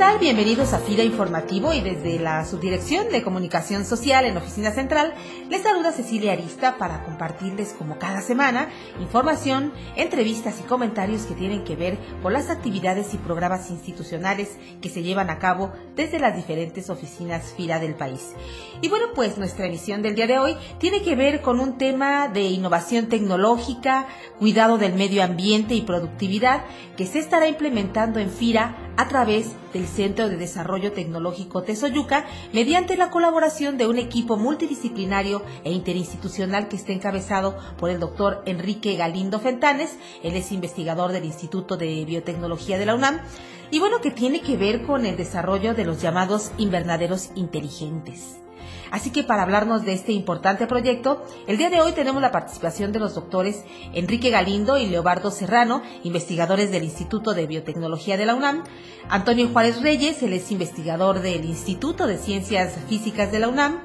Tal? Bienvenidos a FIRA Informativo y desde la Subdirección de Comunicación Social en Oficina Central les saluda Cecilia Arista para compartirles como cada semana información, entrevistas y comentarios que tienen que ver con las actividades y programas institucionales que se llevan a cabo desde las diferentes oficinas FIRA del país. Y bueno, pues nuestra emisión del día de hoy tiene que ver con un tema de innovación tecnológica, cuidado del medio ambiente y productividad que se estará implementando en FIRA a través del Centro de Desarrollo Tecnológico Tesoyuca mediante la colaboración de un equipo multidisciplinario e interinstitucional que está encabezado por el doctor Enrique Galindo Fentanes, él es investigador del Instituto de Biotecnología de la UNAM, y bueno, que tiene que ver con el desarrollo de los llamados invernaderos inteligentes. Así que para hablarnos de este importante proyecto, el día de hoy tenemos la participación de los doctores Enrique Galindo y Leobardo Serrano, investigadores del Instituto de Biotecnología de la UNAM, Antonio Juárez Reyes, él es investigador del Instituto de Ciencias Físicas de la UNAM,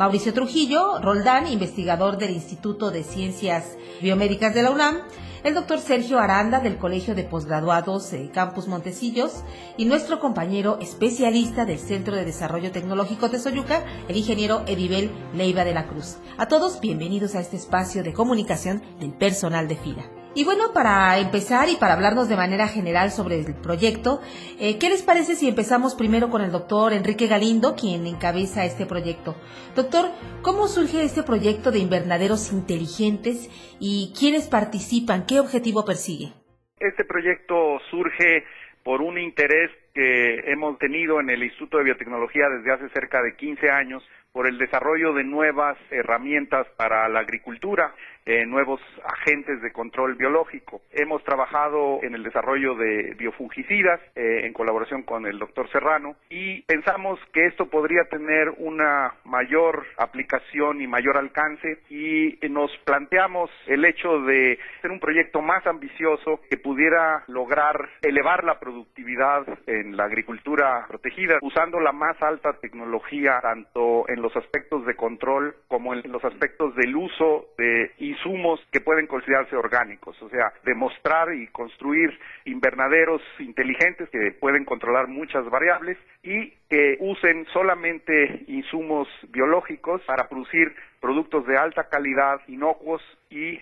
Mauricio Trujillo Roldán, investigador del Instituto de Ciencias Biomédicas de la UNAM, el doctor Sergio Aranda del Colegio de Posgraduados eh, Campus Montecillos y nuestro compañero especialista del Centro de Desarrollo Tecnológico de Soyuca, el ingeniero Edibel Leiva de la Cruz. A todos, bienvenidos a este espacio de comunicación del personal de FIRA. Y bueno, para empezar y para hablarnos de manera general sobre el proyecto, eh, ¿qué les parece si empezamos primero con el doctor Enrique Galindo, quien encabeza este proyecto? Doctor, ¿cómo surge este proyecto de invernaderos inteligentes y quiénes participan? ¿Qué objetivo persigue? Este proyecto surge por un interés que hemos tenido en el Instituto de Biotecnología desde hace cerca de 15 años por el desarrollo de nuevas herramientas para la agricultura eh, nuevos agentes de control biológico. Hemos trabajado en el desarrollo de biofungicidas eh, en colaboración con el doctor Serrano y pensamos que esto podría tener una mayor aplicación y mayor alcance y nos planteamos el hecho de ser un proyecto más ambicioso que pudiera lograr elevar la productividad en la agricultura protegida usando la más alta tecnología tanto en los aspectos de control como en los aspectos del uso de insumos que pueden considerarse orgánicos, o sea, demostrar y construir invernaderos inteligentes que pueden controlar muchas variables y que usen solamente insumos biológicos para producir productos de alta calidad, inocuos y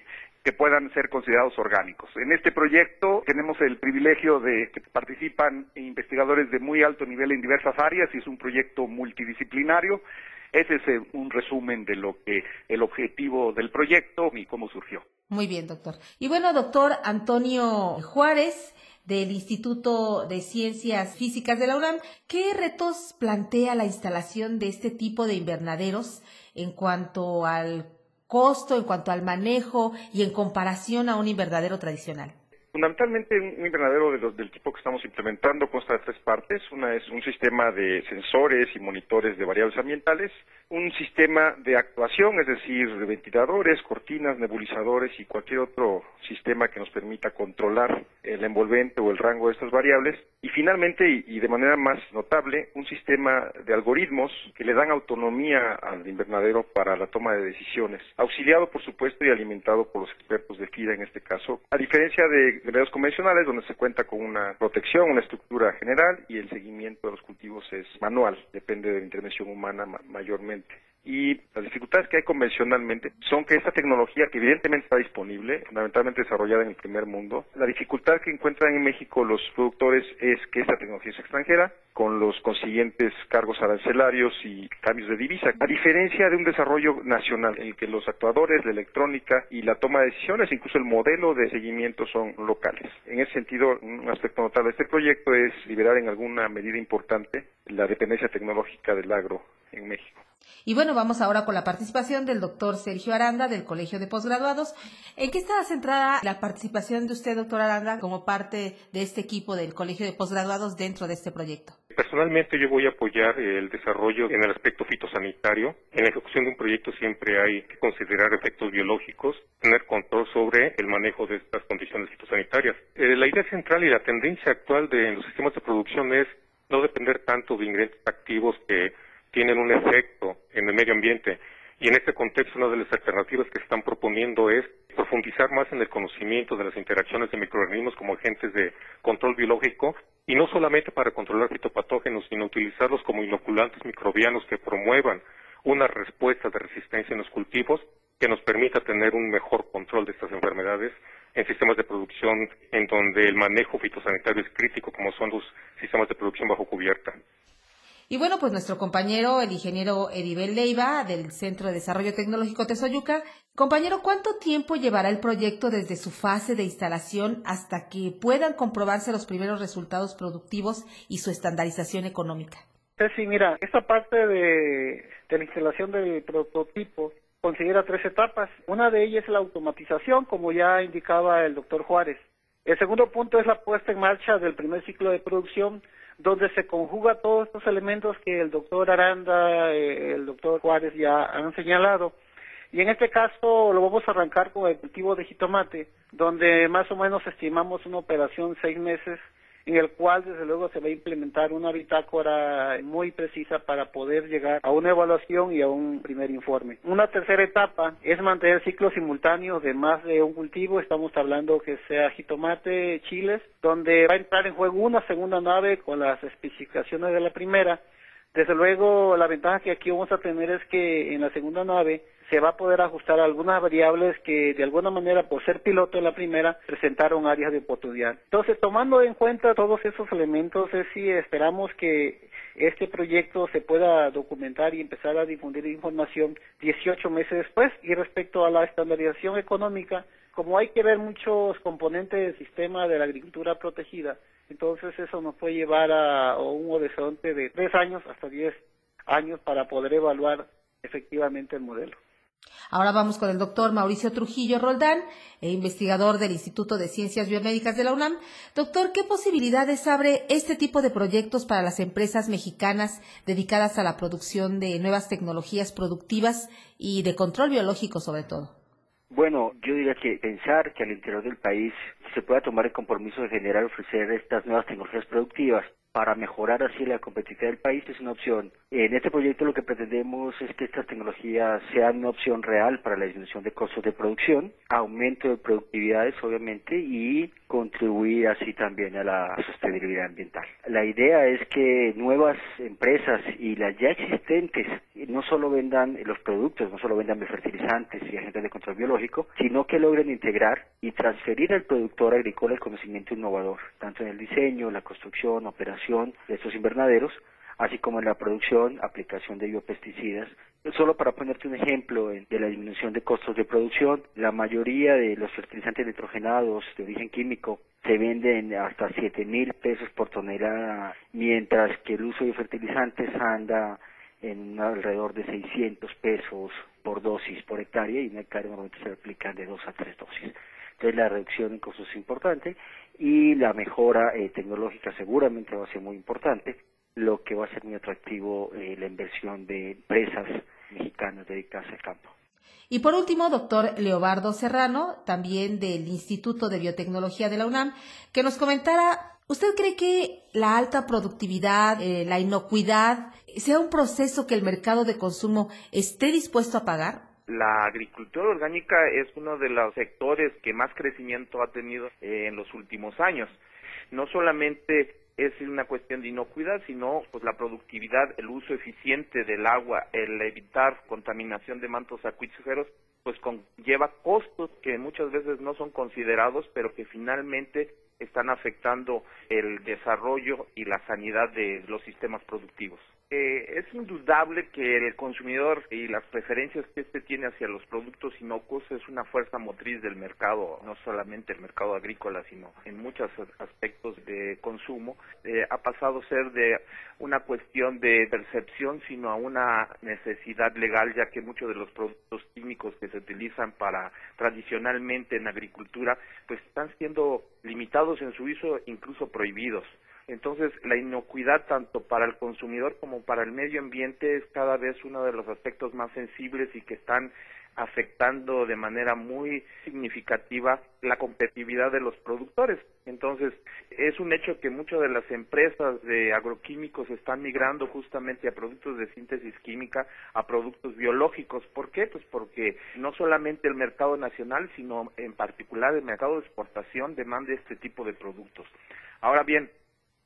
que puedan ser considerados orgánicos. En este proyecto tenemos el privilegio de que participan investigadores de muy alto nivel en diversas áreas y es un proyecto multidisciplinario ese es eh, un resumen de lo que el objetivo del proyecto y cómo surgió. Muy bien, doctor. Y bueno, doctor Antonio Juárez del Instituto de Ciencias Físicas de la UNAM, ¿qué retos plantea la instalación de este tipo de invernaderos en cuanto al costo, en cuanto al manejo y en comparación a un invernadero tradicional? Fundamentalmente, un invernadero de los, del tipo que estamos implementando consta de tres partes. Una es un sistema de sensores y monitores de variables ambientales, un sistema de actuación, es decir, de ventiladores, cortinas, nebulizadores y cualquier otro sistema que nos permita controlar el envolvente o el rango de estas variables. Y finalmente, y de manera más notable, un sistema de algoritmos que le dan autonomía al invernadero para la toma de decisiones, auxiliado, por supuesto, y alimentado por los expertos de FIDA en este caso, a diferencia de medios convencionales donde se cuenta con una protección, una estructura general y el seguimiento de los cultivos es manual, depende de la intervención humana mayormente. Y las dificultades que hay convencionalmente son que esta tecnología, que evidentemente está disponible, fundamentalmente desarrollada en el primer mundo, la dificultad que encuentran en México los productores es que esta tecnología es extranjera, con los consiguientes cargos arancelarios y cambios de divisa, a diferencia de un desarrollo nacional en el que los actuadores, la electrónica y la toma de decisiones, incluso el modelo de seguimiento son locales. En ese sentido, un aspecto notable de este proyecto es liberar en alguna medida importante la dependencia tecnológica del agro en México. Y bueno, vamos ahora con la participación del doctor Sergio Aranda del Colegio de Posgraduados. ¿En qué está centrada la participación de usted, doctor Aranda, como parte de este equipo del Colegio de Posgraduados dentro de este proyecto? Personalmente yo voy a apoyar el desarrollo en el aspecto fitosanitario. En la ejecución de un proyecto siempre hay que considerar efectos biológicos, tener control sobre el manejo de estas condiciones fitosanitarias. Eh, la idea central y la tendencia actual de los sistemas de producción es no depender tanto de ingredientes activos que tienen un efecto en el medio ambiente. Y en este contexto, una de las alternativas que están proponiendo es profundizar más en el conocimiento de las interacciones de microorganismos como agentes de control biológico y no solamente para controlar fitopatógenos, sino utilizarlos como inoculantes microbianos que promuevan una respuesta de resistencia en los cultivos que nos permita tener un mejor control de estas enfermedades en sistemas de producción en donde el manejo fitosanitario es crítico, como son los sistemas de producción bajo cubierta. Y bueno, pues nuestro compañero, el ingeniero Eribel Leiva, del Centro de Desarrollo Tecnológico Tesoyuca. Compañero, ¿cuánto tiempo llevará el proyecto desde su fase de instalación hasta que puedan comprobarse los primeros resultados productivos y su estandarización económica? Sí, mira, esta parte de, de la instalación del prototipo considera tres etapas. Una de ellas es la automatización, como ya indicaba el doctor Juárez. El segundo punto es la puesta en marcha del primer ciclo de producción, donde se conjuga todos estos elementos que el doctor Aranda, eh, el doctor Juárez ya han señalado. Y en este caso lo vamos a arrancar con el cultivo de jitomate, donde más o menos estimamos una operación seis meses en el cual desde luego se va a implementar una bitácora muy precisa para poder llegar a una evaluación y a un primer informe. Una tercera etapa es mantener ciclos simultáneos de más de un cultivo, estamos hablando que sea jitomate, chiles, donde va a entrar en juego una segunda nave con las especificaciones de la primera. Desde luego la ventaja que aquí vamos a tener es que en la segunda nave se va a poder ajustar algunas variables que de alguna manera por ser piloto en la primera presentaron áreas de oportunidad. Entonces, tomando en cuenta todos esos elementos, es si esperamos que este proyecto se pueda documentar y empezar a difundir información 18 meses después. Y respecto a la estandarización económica, como hay que ver muchos componentes del sistema de la agricultura protegida, entonces eso nos puede llevar a, un horizonte de 3 años hasta 10 años para poder evaluar efectivamente el modelo. Ahora vamos con el doctor Mauricio Trujillo Roldán, eh, investigador del Instituto de Ciencias Biomédicas de la UNAM. Doctor, ¿qué posibilidades abre este tipo de proyectos para las empresas mexicanas dedicadas a la producción de nuevas tecnologías productivas y de control biológico sobre todo? Bueno, yo diría que pensar que al interior del país se pueda tomar el compromiso de generar y ofrecer estas nuevas tecnologías productivas para mejorar así la competitividad del país es una opción. En este proyecto lo que pretendemos es que estas tecnologías sean una opción real para la disminución de costos de producción, aumento de productividades obviamente y contribuir así también a la sostenibilidad ambiental. La idea es que nuevas empresas y las ya existentes no solo vendan los productos, no solo vendan fertilizantes y agentes de control biológico, sino que logren integrar y transferir al productor agrícola el conocimiento innovador, tanto en el diseño, la construcción, operación de estos invernaderos, así como en la producción, aplicación de biopesticidas. Solo para ponerte un ejemplo de la disminución de costos de producción, la mayoría de los fertilizantes nitrogenados de origen químico se venden hasta 7 mil pesos por tonelada, mientras que el uso de fertilizantes anda en alrededor de 600 pesos por dosis por hectárea y en hectárea normalmente se aplican de 2 a 3 dosis. La reducción en costos es importante y la mejora eh, tecnológica seguramente va a ser muy importante lo que va a ser muy atractivo eh, la inversión de empresas mexicanas dedicadas al campo. Y por último, doctor Leobardo Serrano, también del Instituto de Biotecnología de la UNAM, que nos comentara, ¿usted cree que la alta productividad, eh, la inocuidad, sea un proceso que el mercado de consumo esté dispuesto a pagar? La agricultura orgánica es uno de los sectores que más crecimiento ha tenido eh, en los últimos años. No solamente es una cuestión de inocuidad, sino pues la productividad, el uso eficiente del agua, el evitar contaminación de mantos acuíferos, pues conlleva costos que muchas veces no son considerados, pero que finalmente están afectando el desarrollo y la sanidad de los sistemas productivos. Eh, es indudable que el consumidor y las preferencias que éste tiene hacia los productos inocuos es una fuerza motriz del mercado, no solamente el mercado agrícola, sino en muchos aspectos de consumo. Eh, ha pasado a ser de una cuestión de percepción, sino a una necesidad legal, ya que muchos de los productos químicos que se utilizan para tradicionalmente en agricultura, pues están siendo limitados en su uso, incluso prohibidos Entonces, la inocuidad tanto para el consumidor como para el medio ambiente es cada vez uno de los aspectos más sensibles y que están afectando de manera muy significativa la competitividad de los productores. Entonces, es un hecho que muchas de las empresas de agroquímicos están migrando justamente a productos de síntesis química, a productos biológicos. ¿Por qué? Pues porque no solamente el mercado nacional, sino en particular el mercado de exportación demanda este tipo de productos. Ahora bien,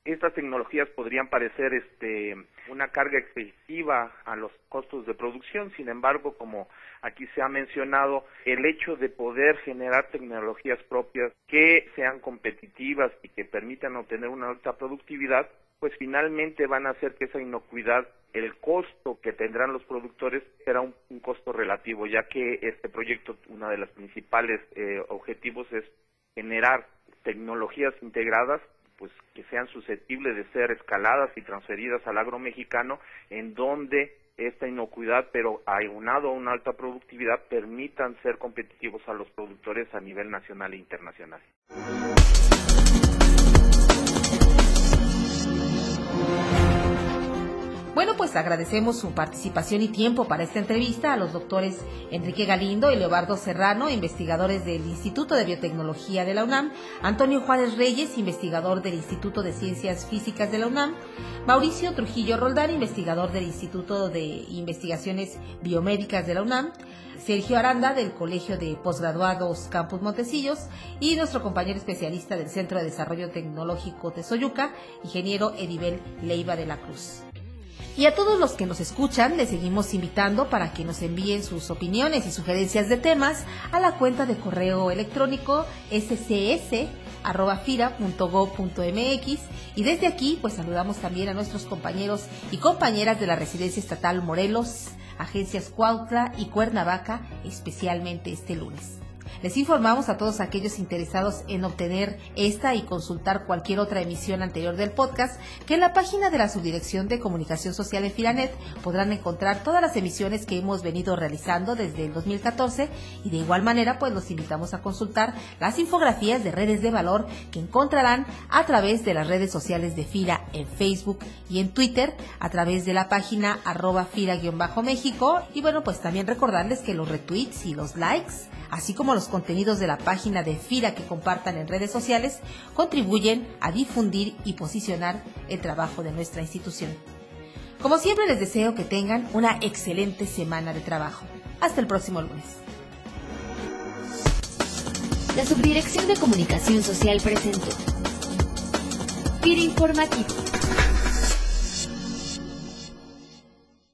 estas tecnologías podrían parecer este una carga excesiva a los costos de producción, sin embargo, como aquí se ha mencionado, el hecho de poder generar tecnologías propias que sean competitivas y que permitan obtener una alta productividad, pues finalmente van a hacer que esa inocuidad, el costo que tendrán los productores será un, costo relativo, ya que este proyecto, uno de los principales eh, objetivos es generar tecnologías integradas pues que sean susceptibles de ser escaladas y transferidas al agro mexicano en donde esta inocuidad, pero aunado a una alta productividad, permitan ser competitivos a los productores a nivel nacional e internacional. Bueno, pues agradecemos su participación y tiempo para esta entrevista a los doctores Enrique Galindo y Leobardo Serrano, investigadores del Instituto de Biotecnología de la UNAM, Antonio Juárez Reyes, investigador del Instituto de Ciencias Físicas de la UNAM, Mauricio Trujillo Roldán, investigador del Instituto de Investigaciones Biomédicas de la UNAM, Sergio Aranda del Colegio de Posgraduados Campus Montecillos y nuestro compañero especialista del Centro de Desarrollo Tecnológico de Soyuca, ingeniero Edibel Leiva de la Cruz. Y a todos los que nos escuchan, les seguimos invitando para que nos envíen sus opiniones y sugerencias de temas a la cuenta de correo electrónico scs.fira.gov.mx y desde aquí pues saludamos también a nuestros compañeros y compañeras de la Residencia Estatal Morelos, Agencias Cuautla y Cuernavaca, especialmente este lunes. Les informamos a todos aquellos interesados en obtener esta y consultar cualquier otra emisión anterior del podcast que en la página de la Subdirección de Comunicación Social de Filanet podrán encontrar todas las emisiones que hemos venido realizando desde el 2014 y de igual manera pues los invitamos a consultar las infografías de redes de valor que encontrarán a través de las redes sociales de FIRA en Facebook y en Twitter a través de la página arroba FIRA-México y bueno pues también recordarles que los retweets y los likes así como los contenidos de la página de FIRA que compartan en redes sociales, contribuyen a difundir y posicionar el trabajo de nuestra institución. Como siempre les deseo que tengan una excelente semana de trabajo. Hasta el próximo lunes. La Subdirección de Comunicación Social presentó FIRA Informativo